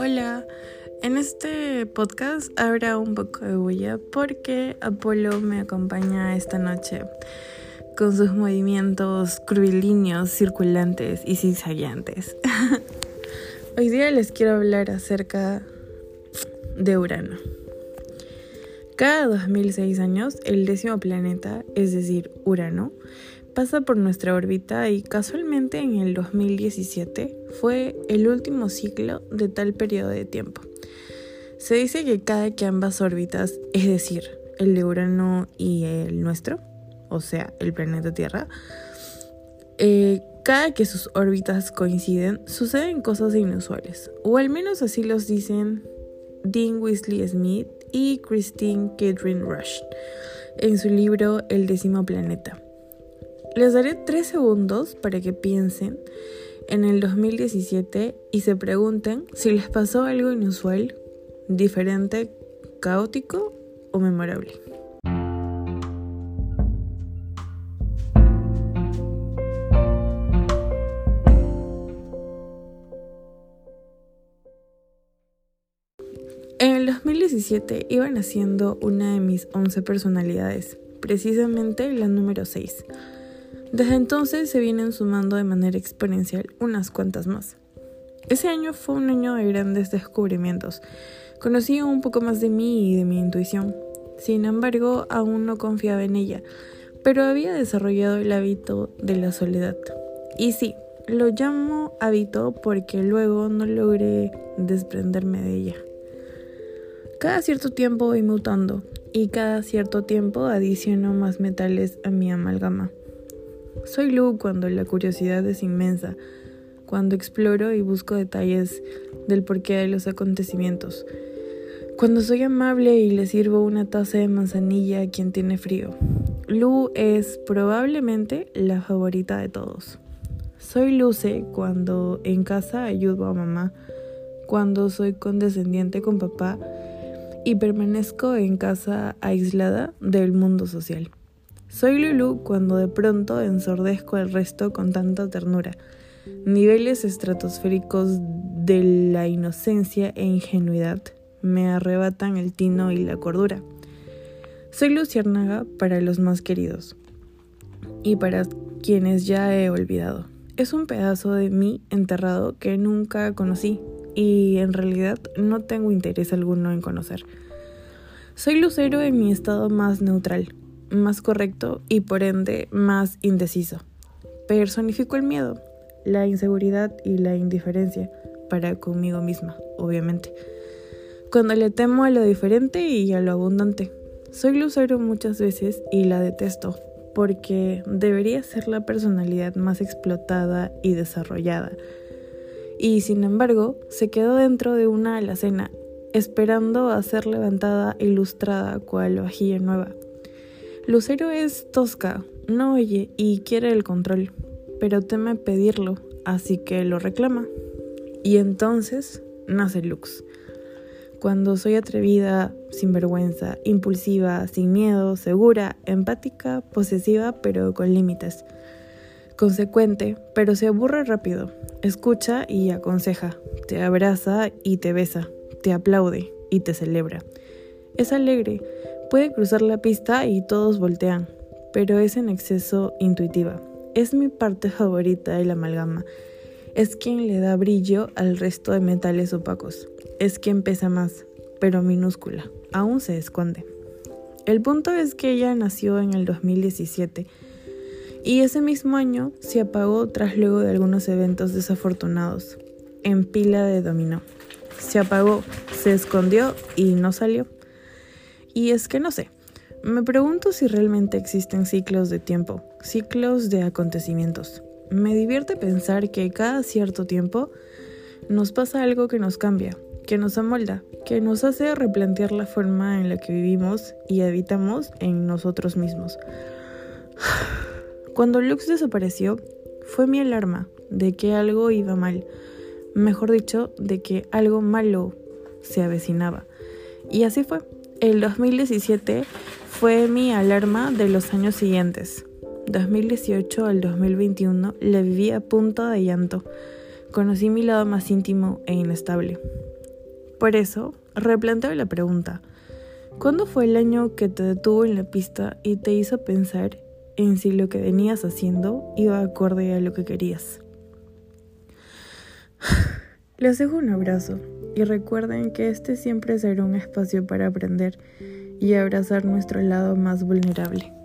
Hola, en este podcast habrá un poco de bulla porque Apolo me acompaña esta noche con sus movimientos curvilíneos, circulantes y zigzagueantes. Hoy día les quiero hablar acerca de Urano. Cada 2006 años, el décimo planeta, es decir, Urano, pasa por nuestra órbita y casualmente en el 2017 fue el último ciclo de tal periodo de tiempo. Se dice que cada que ambas órbitas, es decir, el de Urano y el nuestro, o sea, el planeta Tierra, eh, cada que sus órbitas coinciden, suceden cosas inusuales, o al menos así los dicen Dean Weasley Smith y Christine Catherine Rush en su libro El décimo planeta. Les daré tres segundos para que piensen en el 2017 y se pregunten si les pasó algo inusual, diferente, caótico o memorable. En el 2017 iba naciendo una de mis 11 personalidades, precisamente la número 6 desde entonces se vienen sumando de manera exponencial unas cuantas más. Ese año fue un año de grandes descubrimientos. Conocí un poco más de mí y de mi intuición. Sin embargo, aún no confiaba en ella, pero había desarrollado el hábito de la soledad. Y sí, lo llamo hábito porque luego no logré desprenderme de ella. Cada cierto tiempo voy mutando y cada cierto tiempo adiciono más metales a mi amalgama. Soy Lu cuando la curiosidad es inmensa, cuando exploro y busco detalles del porqué de los acontecimientos, cuando soy amable y le sirvo una taza de manzanilla a quien tiene frío. Lu es probablemente la favorita de todos. Soy Luce cuando en casa ayudo a mamá, cuando soy condescendiente con papá y permanezco en casa aislada del mundo social. Soy Lulu cuando de pronto ensordezco al resto con tanta ternura. Niveles estratosféricos de la inocencia e ingenuidad me arrebatan el tino y la cordura. Soy luciérnaga para los más queridos y para quienes ya he olvidado. Es un pedazo de mí enterrado que nunca conocí y en realidad no tengo interés alguno en conocer. Soy lucero en mi estado más neutral, más correcto y por ende más indeciso. Personifico el miedo, la inseguridad y la indiferencia para conmigo misma, obviamente. Cuando le temo a lo diferente y a lo abundante. Soy lucero muchas veces y la detesto porque debería ser la personalidad más explotada y desarrollada. Y sin embargo, se quedó dentro de una alacena, esperando a ser levantada ilustrada cual vajilla nueva. Lucero es tosca, no oye y quiere el control, pero teme pedirlo, así que lo reclama. Y entonces nace Lux. Cuando soy atrevida, sin vergüenza, impulsiva, sin miedo, segura, empática, posesiva, pero con límites. Consecuente, pero se aburre rápido. Escucha y aconseja. Te abraza y te besa. Te aplaude y te celebra. Es alegre, Puede cruzar la pista y todos voltean, pero es en exceso intuitiva. Es mi parte favorita de la amalgama. Es quien le da brillo al resto de metales opacos. Es quien pesa más, pero minúscula. Aún se esconde. El punto es que ella nació en el 2017 y ese mismo año se apagó tras luego de algunos eventos desafortunados en pila de dominó. Se apagó, se escondió y no salió. Y es que no sé, me pregunto si realmente existen ciclos de tiempo, ciclos de acontecimientos. Me divierte pensar que cada cierto tiempo nos pasa algo que nos cambia, que nos amolda, que nos hace replantear la forma en la que vivimos y habitamos en nosotros mismos. Cuando Lux desapareció, fue mi alarma de que algo iba mal, mejor dicho, de que algo malo se avecinaba. Y así fue. El 2017 fue mi alarma de los años siguientes. 2018 al 2021 la viví a punto de llanto. Conocí mi lado más íntimo e inestable. Por eso, replanteo la pregunta. ¿Cuándo fue el año que te detuvo en la pista y te hizo pensar en si lo que venías haciendo iba acorde a lo que querías? Les dejo un abrazo y recuerden que este siempre será un espacio para aprender y abrazar nuestro lado más vulnerable.